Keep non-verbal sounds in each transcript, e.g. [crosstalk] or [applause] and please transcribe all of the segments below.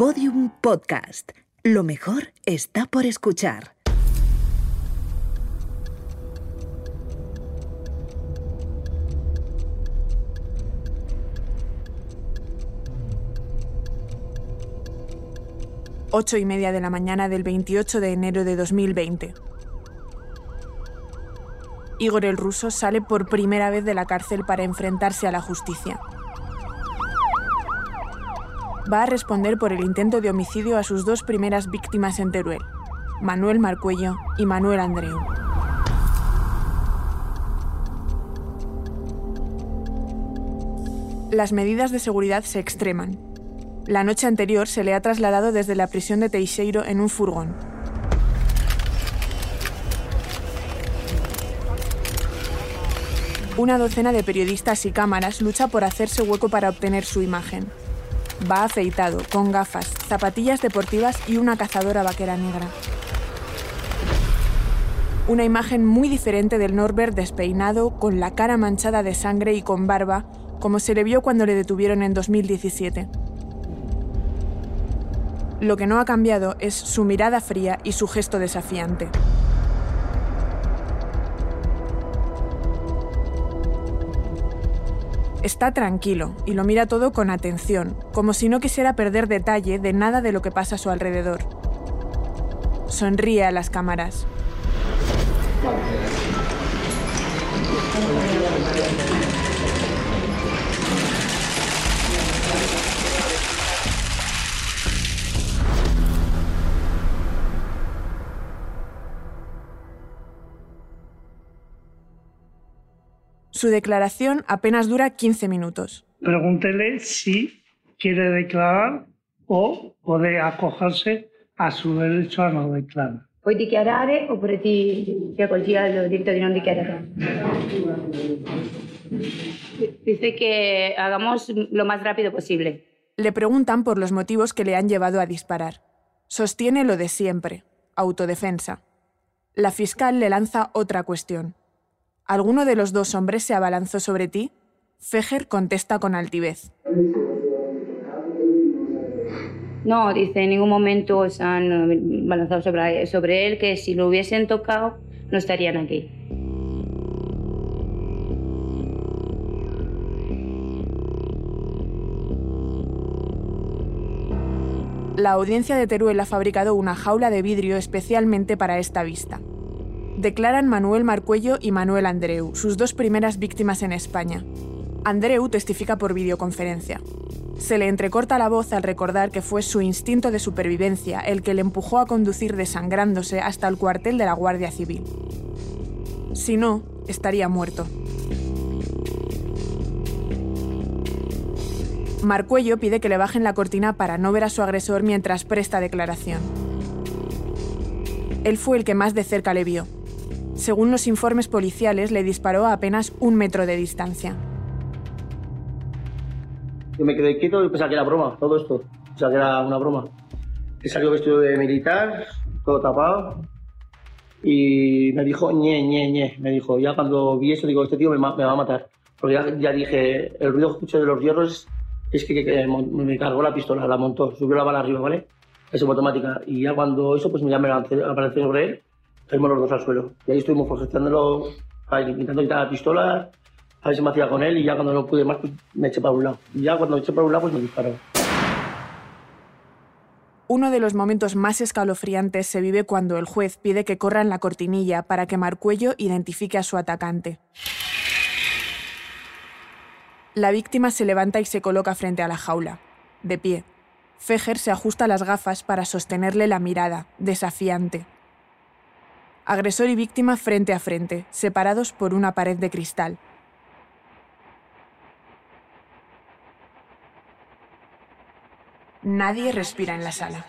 Podium Podcast. Lo mejor está por escuchar. Ocho y media de la mañana del 28 de enero de 2020. Igor el ruso sale por primera vez de la cárcel para enfrentarse a la justicia. Va a responder por el intento de homicidio a sus dos primeras víctimas en Teruel, Manuel Marcuello y Manuel Andreu. Las medidas de seguridad se extreman. La noche anterior se le ha trasladado desde la prisión de Teixeiro en un furgón. Una docena de periodistas y cámaras lucha por hacerse hueco para obtener su imagen. Va afeitado, con gafas, zapatillas deportivas y una cazadora vaquera negra. Una imagen muy diferente del Norbert despeinado, con la cara manchada de sangre y con barba, como se le vio cuando le detuvieron en 2017. Lo que no ha cambiado es su mirada fría y su gesto desafiante. Está tranquilo y lo mira todo con atención, como si no quisiera perder detalle de nada de lo que pasa a su alrededor. Sonríe a las cámaras. Su declaración apenas dura 15 minutos. Pregúntele si quiere declarar o puede acogerse a su derecho a no declarar. Puoi dichiarare oppure ti, ti accolgi al diritto di non dichiarare? Dice que hagamos lo más rápido posible. Le preguntan por los motivos que le han llevado a disparar. Sostiene lo de siempre, autodefensa. La fiscal le lanza otra cuestión. ¿Alguno de los dos hombres se abalanzó sobre ti? Fejer contesta con altivez. No, dice, en ningún momento se han balanzado sobre, sobre él, que si lo hubiesen tocado no estarían aquí. La audiencia de Teruel ha fabricado una jaula de vidrio especialmente para esta vista. Declaran Manuel Marcuello y Manuel Andreu, sus dos primeras víctimas en España. Andreu testifica por videoconferencia. Se le entrecorta la voz al recordar que fue su instinto de supervivencia el que le empujó a conducir desangrándose hasta el cuartel de la Guardia Civil. Si no, estaría muerto. Marcuello pide que le bajen la cortina para no ver a su agresor mientras presta declaración. Él fue el que más de cerca le vio. Según los informes policiales, le disparó a apenas un metro de distancia. Yo me quedé quieto y pensaba que era broma, todo esto. Pensaba que era una broma. He salido vestido de militar, todo tapado. Y me dijo, ñe, ñe, ñe. Me dijo, ya cuando vi eso, digo, este tío me, me va a matar. Porque ya, ya dije, el ruido que escuché de los hierros es que, que- que me cargó la pistola, la montó, subió la bala arriba, ¿vale? Fue automática. Y ya cuando eso, pues ya me lancé, aparecí sobre él, caímos los dos al suelo. Y ahí estuvimos ahí, intentando quitar la pistola, a ver si me hacía con él, y ya cuando no pude más, pues me eché para un lado. Y ya cuando me eché para un lado, pues me disparó. Uno de los momentos más escalofriantes se vive cuando el juez pide que corran la cortinilla para que Marcuello identifique a su atacante. La víctima se levanta y se coloca frente a la jaula, de pie. Fejer se ajusta las gafas para sostenerle la mirada, desafiante. Agresor y víctima frente a frente, separados por una pared de cristal. Nadie respira en la sala.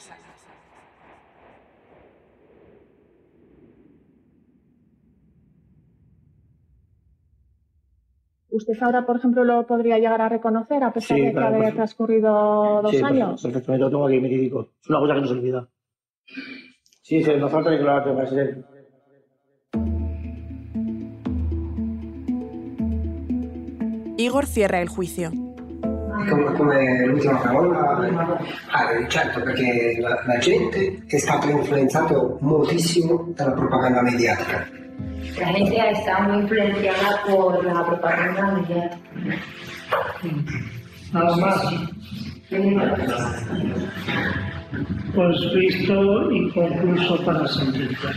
¿Usted ahora, por ejemplo, lo podría llegar a reconocer a pesar Sí, de que claro, haya transcurrido dos sí, años? Perfectamente, lo tengo aquí metidico. Es una cosa que no se olvida. Sí, sí, no falta declararte para ser. Igor cierra el juicio. come, come l'ultima parola? Ah, certo, perché la, la gente è stata influenzata moltissimo dalla propaganda mediatica. La gente está muy influenciada por la propaganda mediática. Nada más. Pues visto y concluso para sentenciar.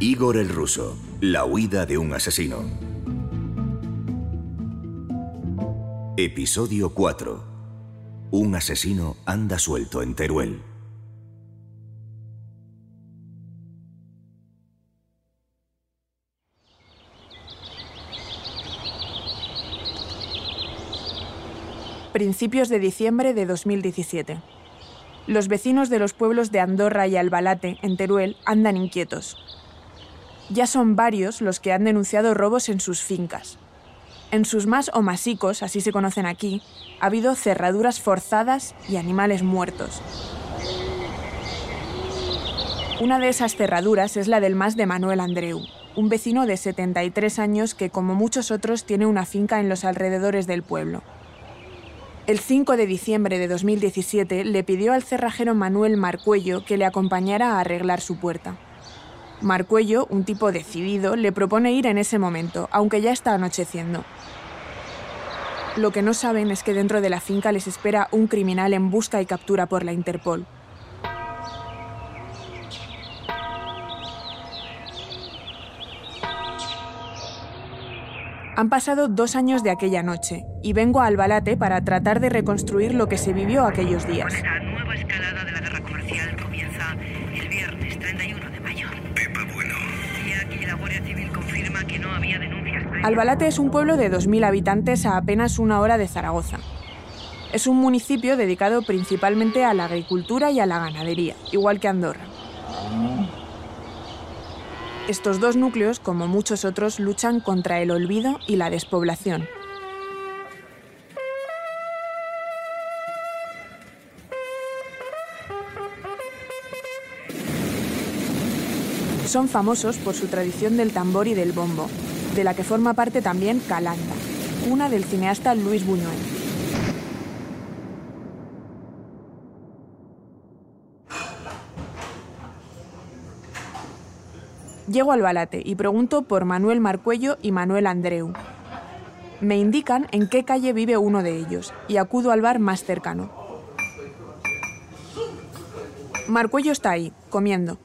Igor el Ruso, la huida de un asesino. Episodio 4. Un asesino anda suelto en Teruel. Principios de diciembre de 2017. Los vecinos de los pueblos de Andorra y Albalate, en Teruel, andan inquietos. Ya son varios los que han denunciado robos en sus fincas. En sus más o masicos, así se conocen aquí, ha habido cerraduras forzadas y animales muertos. Una de esas cerraduras es la del más de Manuel Andreu, un vecino de 73 años que, como muchos otros, tiene una finca en los alrededores del pueblo. El 5 de diciembre de 2017 le pidió al cerrajero Manuel Marcuello que le acompañara a arreglar su puerta. Marcuello, un tipo decidido, le propone ir en ese momento, aunque ya está anocheciendo. Lo que no saben es que dentro de la finca les espera un criminal en busca y captura por la Interpol. Han pasado dos años de aquella noche y vengo a Albalate para tratar de reconstruir lo que se vivió aquellos días. Albalate es un pueblo de 2.000 habitantes a apenas una hora de Zaragoza. Es un municipio dedicado principalmente a la agricultura y a la ganadería, igual que Andorra. Estos dos núcleos, como muchos otros, luchan contra el olvido y la despoblación. Son famosos por su tradición del tambor y del bombo, de la que forma parte también Calanda, una del cineasta Luis Buñuel. Llego al Balate y pregunto por Manuel Marcuello y Manuel Andreu. Me indican en qué calle vive uno de ellos y acudo al bar más cercano. Marcuello está ahí, comiendo.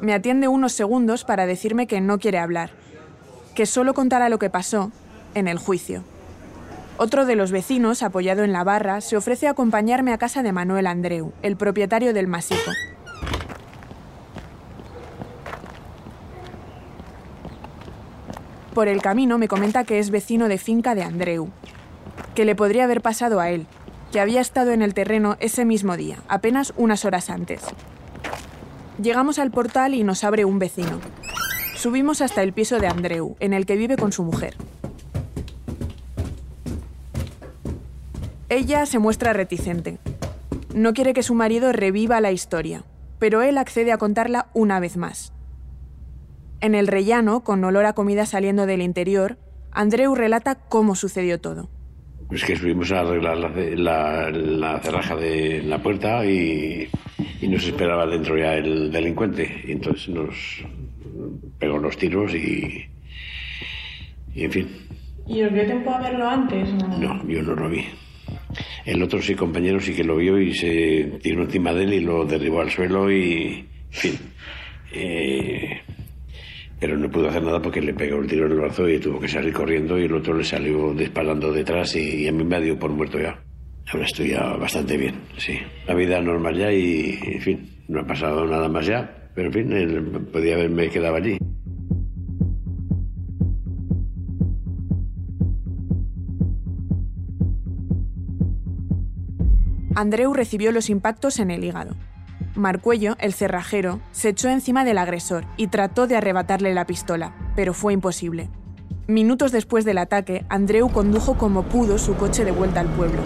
Me atiende unos segundos para decirme que no quiere hablar, que solo contará lo que pasó en el juicio. Otro de los vecinos, apoyado en la barra, se ofrece a acompañarme a casa de Manuel Andreu, el propietario del masico. Por el camino me comenta que es vecino de finca de Andreu, que le podría haber pasado a él, que había estado en el terreno ese mismo día, apenas unas horas antes. Llegamos al portal y nos abre un vecino. Subimos hasta el piso de Andreu, en el que vive con su mujer. Ella se muestra reticente. No quiere que su marido reviva la historia, pero él accede a contarla una vez más. En el rellano, con olor a comida saliendo del interior, Andreu relata cómo sucedió todo. Pues que subimos a arreglar la, ce- la- la cerraja de la puerta y, nos esperaba dentro ya el delincuente. Entonces nos pegó los tiros y, y en fin, ¿Y os dio tiempo a verlo antes? no, yo no lo vi. El otro sí, compañero, sí que lo vio y se tiró encima de él y lo derribó al suelo y, en fin. Eh, pero no pudo hacer nada porque le pegó el tiro en el brazo y tuvo que salir corriendo y el otro le salió disparando detrás y, y a mí me dio por muerto ya. Ahora estoy ya bastante bien, sí. La vida normal ya y, en fin, no ha pasado nada más ya. Pero, en fin, podía haberme quedado allí. Andreu recibió los impactos en el hígado. Marcuello, el cerrajero, se echó encima del agresor y trató de arrebatarle la pistola, pero fue imposible. Minutos después del ataque, Andreu condujo como pudo su coche de vuelta al pueblo.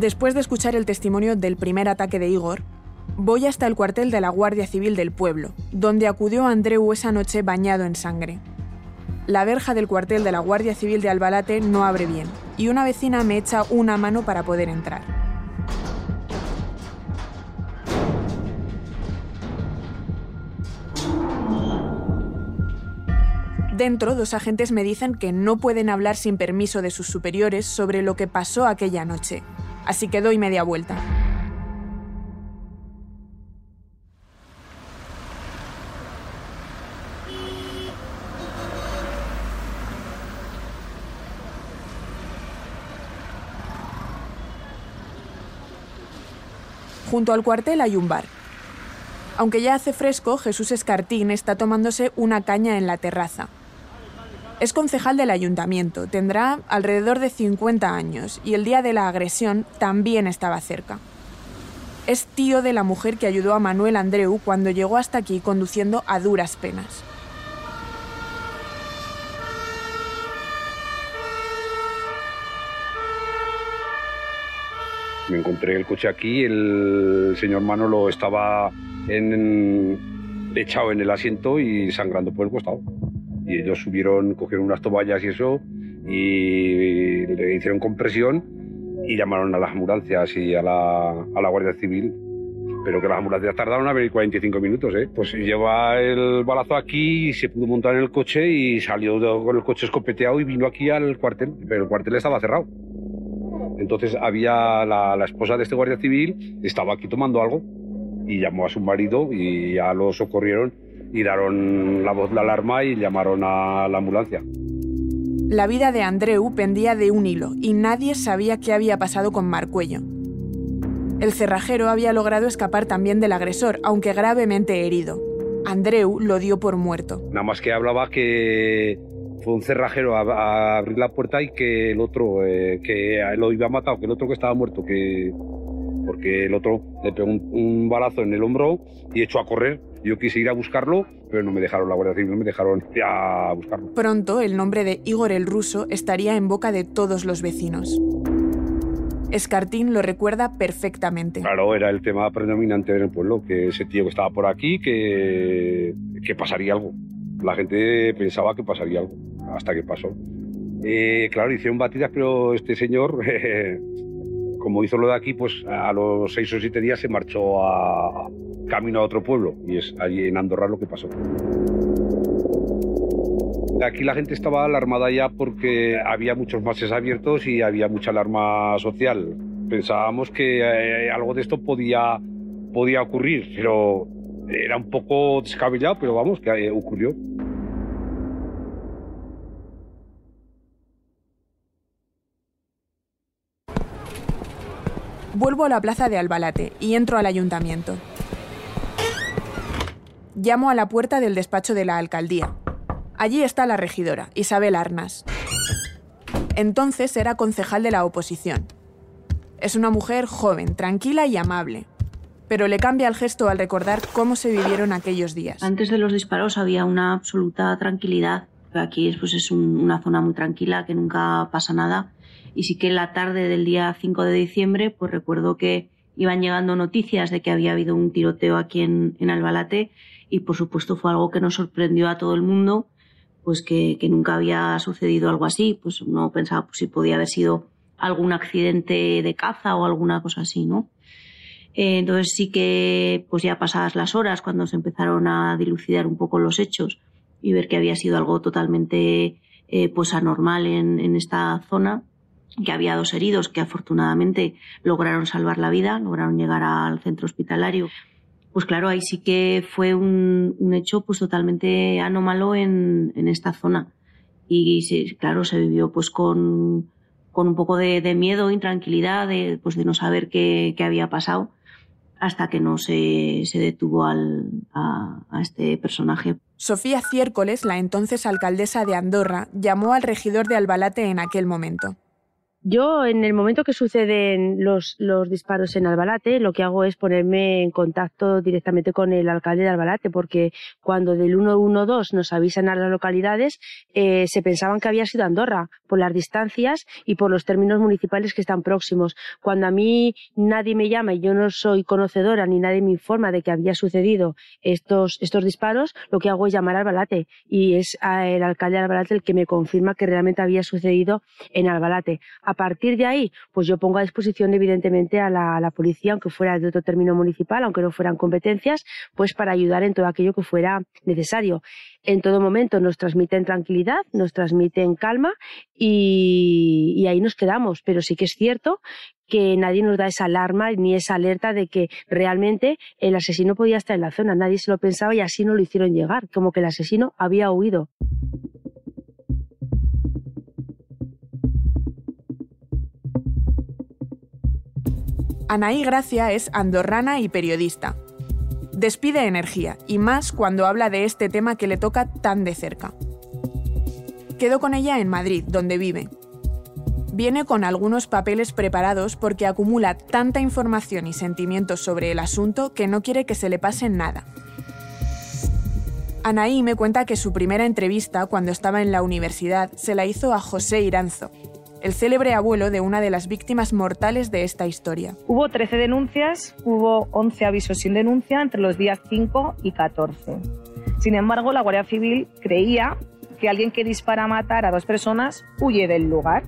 Después de escuchar el testimonio del primer ataque de Igor, voy hasta el cuartel de la Guardia Civil del pueblo, donde acudió Andreu esa noche bañado en sangre. La verja del cuartel de la Guardia Civil de Albalate no abre bien, y una vecina me echa una mano para poder entrar. Dentro, dos agentes me dicen que no pueden hablar sin permiso de sus superiores sobre lo que pasó aquella noche, así que doy media vuelta. Junto al cuartel hay un bar. Aunque ya hace fresco, Jesús Escartín está tomándose una caña en la terraza. Es concejal del ayuntamiento, tendrá alrededor de 50 años y el día de la agresión también estaba cerca. Es tío de la mujer que ayudó a Manuel Andreu cuando llegó hasta aquí conduciendo a duras penas. Me encontré el coche aquí, el señor Manolo estaba echado en el asiento y sangrando por el costado. Y ellos subieron, cogieron unas toallas y eso, y le hicieron compresión y llamaron a las ambulancias y a la, a la Guardia Civil. Pero que las ambulancias tardaron a venir 45 minutos, ¿eh? Pues lleva el balazo aquí y se pudo montar en el coche y salió con el coche escopeteado y vino aquí al cuartel, pero el cuartel estaba cerrado. Entonces había la, la, esposa de este guardia civil, estaba aquí tomando algo y llamó a su marido y ya lo socorrieron y dieron la voz de alarma y llamaron a la ambulancia. La vida de Andreu pendía de un hilo y nadie sabía qué había pasado con Marcuello. El cerrajero había logrado escapar también del agresor, aunque gravemente herido. Andreu lo dio por muerto. Nada más que hablaba que fue un cerrajero a, a, abrir la puerta y que el otro, eh, que lo iba matado, que el otro que estaba muerto, que porque el otro le pegó un, un, balazo en el hombro y echó a correr. Yo quise ir a buscarlo, pero no me dejaron la Guardia Civil, no me dejaron a buscarlo. Pronto el nombre de Igor el ruso estaría en boca de todos los vecinos. Escartín lo recuerda perfectamente. Claro, era el tema predominante en el pueblo, que ese tío que estaba por aquí, que, que pasaría algo. La gente pensaba que pasaría algo, hasta que pasó. Eh, claro, hicieron batidas, pero este señor, [laughs] como hizo lo de aquí, pues a los seis o siete días se marchó a camino a otro pueblo, y es allí en Andorra lo que pasó. Aquí la gente estaba alarmada ya porque había muchos mases abiertos y había mucha alarma social. Pensábamos que eh, algo de esto podía, podía ocurrir, pero era un poco descabellado, pero vamos, que eh, ocurrió. Vuelvo a la plaza de Albalate y entro al ayuntamiento. Llamo a la puerta del despacho de la alcaldía. Allí está la regidora, Isabel Arnas. Entonces era concejal de la oposición. Es una mujer joven, tranquila y amable, pero le cambia el gesto al recordar cómo se vivieron aquellos días. Antes de los disparos había una absoluta tranquilidad. Aquí pues, es un, una zona muy tranquila, que nunca pasa nada. Y sí que la tarde del día 5 de diciembre, pues recuerdo que iban llegando noticias de que había habido un tiroteo aquí en, en Albalate y por supuesto fue algo que nos sorprendió a todo el mundo, pues que, que nunca había sucedido algo así. Pues uno pensaba pues, si podía haber sido algún accidente de caza o alguna cosa así, ¿no? Eh, entonces sí que, pues ya pasadas las horas, cuando se empezaron a dilucidar un poco los hechos y ver que había sido algo totalmente eh, pues anormal en, en, esta zona, que había dos heridos que afortunadamente lograron salvar la vida, lograron llegar al centro hospitalario. Pues claro, ahí sí que fue un, un hecho pues totalmente anómalo en, en esta zona. Y sí, claro, se vivió pues con, con un poco de, de miedo, intranquilidad, de, pues de no saber qué, había pasado hasta que no se, se detuvo al, a, este personaje. Sofía Ciércoles, la entonces alcaldesa de Andorra, llamó al regidor de Albalate en aquel momento. Yo, en el momento que suceden los, los disparos en Albalate, lo que hago es ponerme en contacto directamente con el alcalde de Albalate, porque cuando del 112 nos avisan a las localidades, eh, se pensaban que había sido Andorra, por las distancias y por los términos municipales que están próximos. Cuando a mí nadie me llama y yo no soy conocedora ni nadie me informa de que había sucedido estos, estos disparos, lo que hago es llamar a Albalate y es el alcalde de Albalate el que me confirma que realmente había sucedido en Albalate a partir de ahí, pues yo pongo a disposición, evidentemente, a la, policía, aunque fuera de otro término municipal, aunque no fueran competencias, pues para ayudar en todo aquello que fuera necesario. En todo momento nos transmiten tranquilidad, nos transmiten calma y, y ahí nos quedamos. Pero sí que es cierto que nadie nos da esa alarma ni esa alerta de que realmente el asesino podía estar en la zona. Nadie se lo pensaba y así no lo hicieron llegar, como que el asesino había huido. Anaí Gracia es andorrana y periodista. Despide energía, y más cuando habla de este tema que le toca tan de cerca. Quedo con ella en Madrid, donde vive. Viene con algunos papeles preparados porque acumula tanta información y sentimientos sobre el asunto que no quiere que se le pase nada. Anaí me cuenta que su primera entrevista cuando estaba en la universidad se la hizo a José Iranzo, el célebre abuelo de una de las víctimas mortales de esta historia. Hubo 13 denuncias, hubo 11 avisos sin denuncia entre los días 5 y 14. Sin embargo, la Guardia Civil creía que alguien que dispara a matar a dos personas huye del lugar.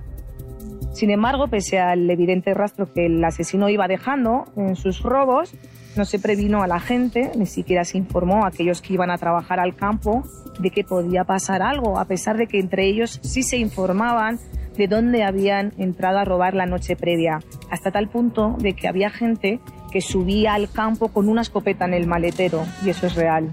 Sin embargo, pese al evidente rastro que el asesino iba dejando en sus robos, no se previno a la gente, ni siquiera se informó a aquellos que iban a trabajar al campo de que podía pasar algo, a pesar de que entre ellos sí se informaban de dónde habían entrado a robar la noche previa, hasta tal punto de que había gente que subía al campo con una escopeta en el maletero, y eso es real.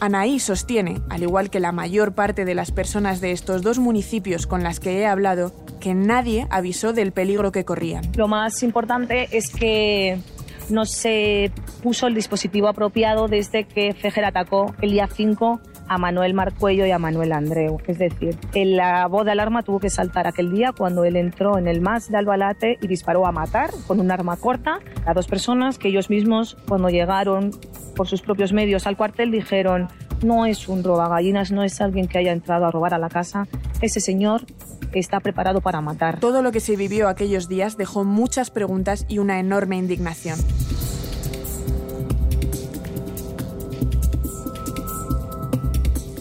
Anaí sostiene, al igual que la mayor parte de las personas de estos dos municipios con las que he hablado, que nadie avisó del peligro que corrían. Lo más importante es que no se puso el dispositivo apropiado desde que Fejer atacó el día 5 a Manuel Marcuello y a Manuel Andreu. Es decir, la voz de alarma tuvo que saltar aquel día cuando él entró en el MAS de Albalate y disparó a matar con un arma corta a dos personas que ellos mismos, cuando llegaron por sus propios medios al cuartel, dijeron no es un robagallinas, no es alguien que haya entrado a robar a la casa, ese señor está preparado para matar. Todo lo que se vivió aquellos días dejó muchas preguntas y una enorme indignación.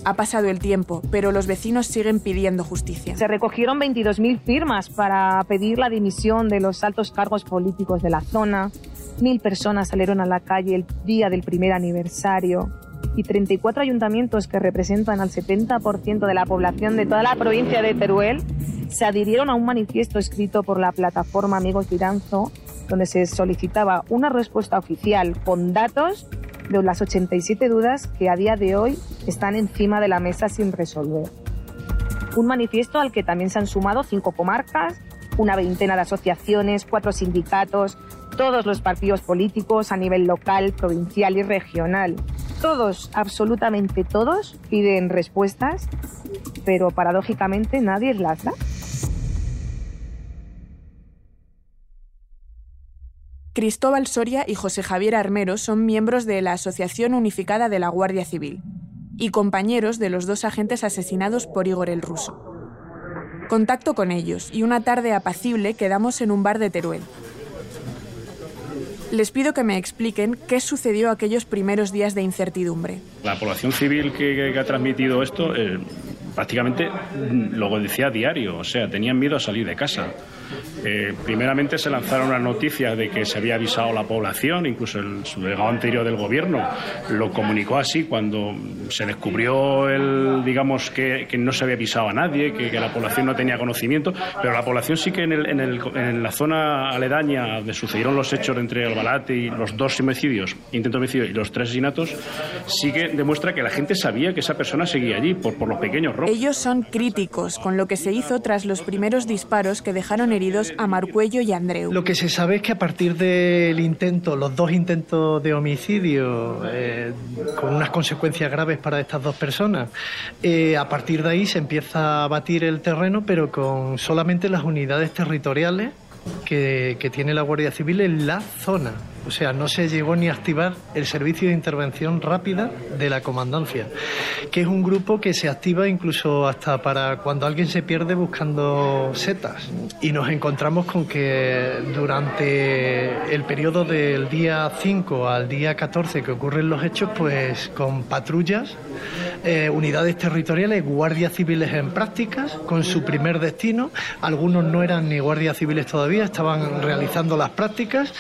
Ha pasado el tiempo, pero los vecinos siguen pidiendo justicia. Se recogieron 22.000 firmas para pedir la dimisión de los altos cargos políticos de la zona. Mil personas salieron a la calle el día del primer aniversario y 34 ayuntamientos que representan al 70% de la población de toda la provincia de Teruel se adhirieron a un manifiesto escrito por la plataforma Amigos Tiranzo donde se solicitaba una respuesta oficial con datos de las 87 dudas que a día de hoy están encima de la mesa sin resolver. Un manifiesto al que también se han sumado cinco comarcas, una veintena de asociaciones, cuatro sindicatos, todos los partidos políticos a nivel local, provincial y regional. Todos, absolutamente todos, piden respuestas, pero paradójicamente nadie las da. Cristóbal Soria y José Javier Armero son miembros de la Asociación Unificada de la Guardia Civil y compañeros de los dos agentes asesinados por Igor el Ruso. Contacto con ellos y una tarde apacible quedamos en un bar de Teruel. Les pido que me expliquen qué sucedió aquellos primeros días de incertidumbre. La población civil que, ha transmitido esto eh, prácticamente lo decía diario, o sea, tenían miedo a salir de casa. Eh, primeramente se lanzaron las noticias de que se había avisado a la población, incluso el delegado anterior del gobierno lo comunicó así cuando se descubrió el, digamos que, no se había avisado a nadie, que, la población no tenía conocimiento, pero la población sí que en, el, en, el, en, la zona aledaña donde sucedieron los hechos entre Albalate y los dos homicidios, intento homicidio y los tres asesinatos, sí que demuestra que la gente sabía que esa persona seguía allí por, por los pequeños Ellos son críticos con lo que se hizo tras los primeros disparos que dejaron heridos a Marcuello y Andreu. Lo que se sabe es que a partir del intento, los dos intentos de homicidio, eh, con unas consecuencias graves para estas dos personas, eh, a partir de ahí se empieza a batir el terreno, pero con solamente las unidades territoriales que, que tiene la Guardia Civil en la zona. O sea, no se llegó ni a activar el servicio de intervención rápida de la comandancia, que es un grupo que se activa incluso hasta para cuando alguien se pierde buscando setas. Y nos encontramos con que durante el periodo del día 5 al día 14 que ocurren los hechos, pues con patrullas, eh, unidades territoriales, guardias civiles en prácticas, con su primer destino. Algunos no eran ni guardias civiles todavía, estaban realizando las prácticas.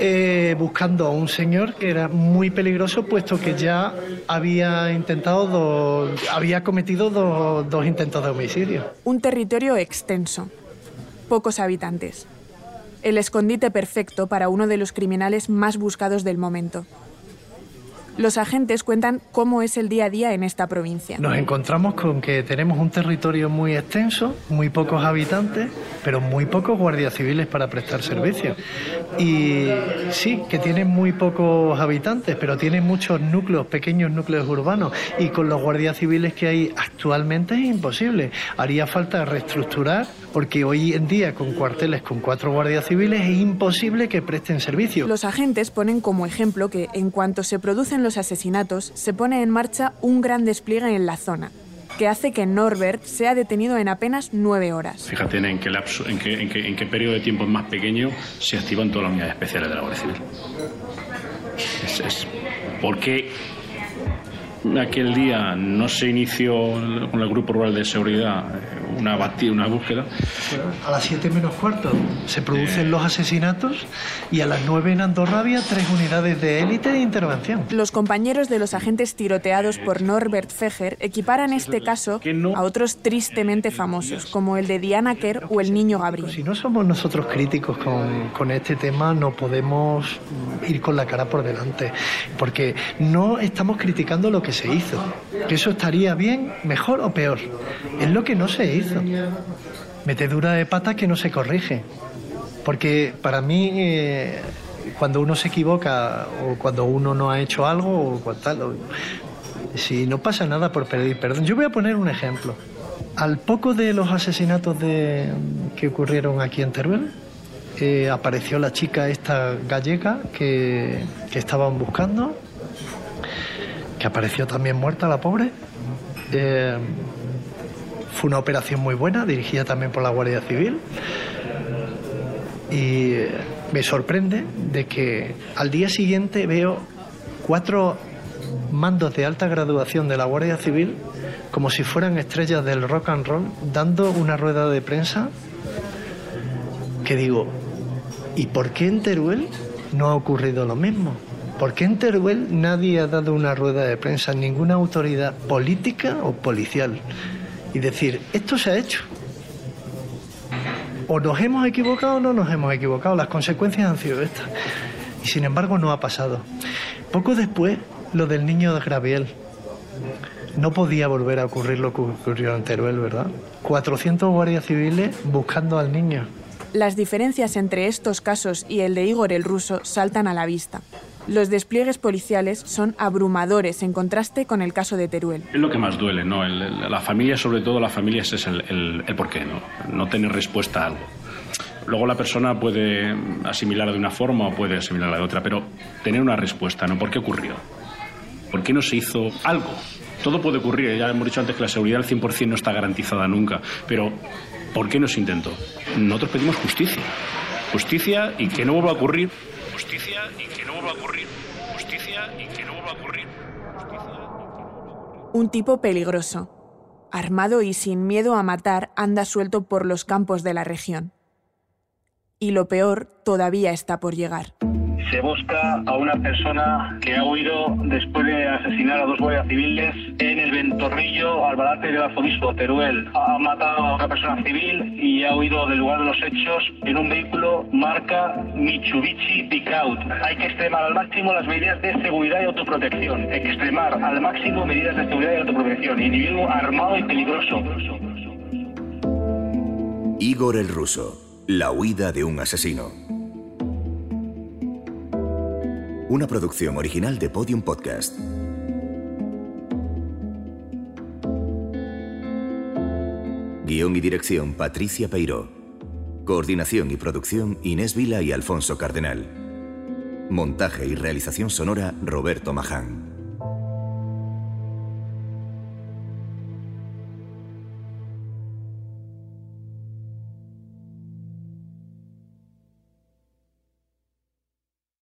Eh, buscando a un señor que era muy peligroso puesto que ya había intentado dos, había cometido dos, dos intentos de homicidio. Un territorio extenso, pocos habitantes. El escondite perfecto para uno de los criminales más buscados del momento. Los agentes cuentan cómo es el día a día en esta provincia. Nos encontramos con que tenemos un territorio muy extenso, muy pocos habitantes, pero muy pocos guardias civiles para prestar servicio. Y sí, que tienen muy pocos habitantes, pero tienen muchos núcleos, pequeños núcleos urbanos. Y con los guardias civiles que hay actualmente es imposible. Haría falta reestructurar, porque hoy en día con cuarteles con cuatro guardias civiles es imposible que presten servicio. Los agentes ponen como ejemplo que en cuanto se producen los asesinatos, se pone en marcha un gran despliegue en la zona, que hace que Norbert sea detenido en apenas nueve horas. Fíjate en qué, lapso, en qué, en qué, qué periodo de tiempo más pequeño se activan todas las unidades especiales de la Guardia Civil. Es, es porque aquel día no se inició con el Grupo Rural de Seguridad una, batida, una búsqueda. A las 7 menos cuarto se producen los asesinatos y a las 9 en Andorra había tres unidades de élite de intervención. Los compañeros de los agentes tiroteados por Norbert Feger equiparan este caso a otros tristemente famosos, como el de Diana Kerr o el niño Gabriel. Si no somos nosotros críticos con, con este tema, no podemos ir con la cara por delante, porque no estamos criticando lo que se hizo. Que eso estaría bien, mejor o peor. Es lo que no se hizo. Metedura de patas que no se corrige. Porque para mí, eh, cuando uno se equivoca o cuando uno no ha hecho algo, o tal, o- si no pasa nada por pedir perdón. Yo voy a poner un ejemplo. Al poco de los asesinatos de, que ocurrieron aquí en Teruel, eh, apareció la chica esta gallega que, que estaban buscando, que apareció también muerta la pobre. Eh, fue una operación muy buena, dirigida también por la Guardia Civil. Y me sorprende de que al día siguiente veo cuatro mandos de alta graduación de la Guardia Civil como si fueran estrellas del rock and roll dando una rueda de prensa que digo, ¿y por qué en Teruel no ha ocurrido lo mismo? ¿Por qué en Teruel nadie ha dado una rueda de prensa, ninguna autoridad política o policial? Y decir, esto se ha hecho. O nos hemos equivocado o no nos hemos equivocado. Las consecuencias han sido estas. Y sin embargo no ha pasado. Poco después, lo del niño de Graviel. No podía volver a ocurrir lo que ocurrió en Teruel, ¿verdad? 400 guardias civiles buscando al niño. Las diferencias entre estos casos y el de Igor el ruso saltan a la vista. Los despliegues policiales son abrumadores en contraste con el caso de Teruel. Es lo que más duele, ¿no? El- el- la familia, sobre todo las familias, es el, el, porqué, ¿no? No tener respuesta a algo. Luego la persona puede asimilarla de una forma o puede asimilarla de otra, pero tener una respuesta, ¿no? ¿Por qué ocurrió? ¿Por qué no se hizo algo? Todo puede ocurrir, ya hemos dicho antes que la seguridad al 100% no está garantizada nunca, pero ¿por qué no se intentó? Nosotros pedimos justicia. Justicia y que no vuelva a ocurrir. Justicia y que no vuelva a ocurrir. Justicia y que no vuelva a ocurrir. Un tipo peligroso. Armado y sin miedo a matar, anda suelto por los campos de la región. Y lo peor todavía está por llegar. Se busca a una persona que ha huido después de asesinar a dos guardias civiles en el Ventorrillo, Albalate del Arzobispo Teruel. Ha matado a una persona civil y ha huido del lugar de los hechos en un vehículo marca Mitsubishi Pickup. Hay que extremar al máximo las medidas de seguridad y autoprotección. Extremar al máximo medidas de seguridad y autoprotección. Individuo armado y peligroso. Igor el Ruso. La huida de un asesino. Una producción original de Podium Podcast. Guión y dirección Patricia Peiró. Coordinación y producción Inés Vila y Alfonso Cardenal. Montaje y realización sonora Roberto Maján.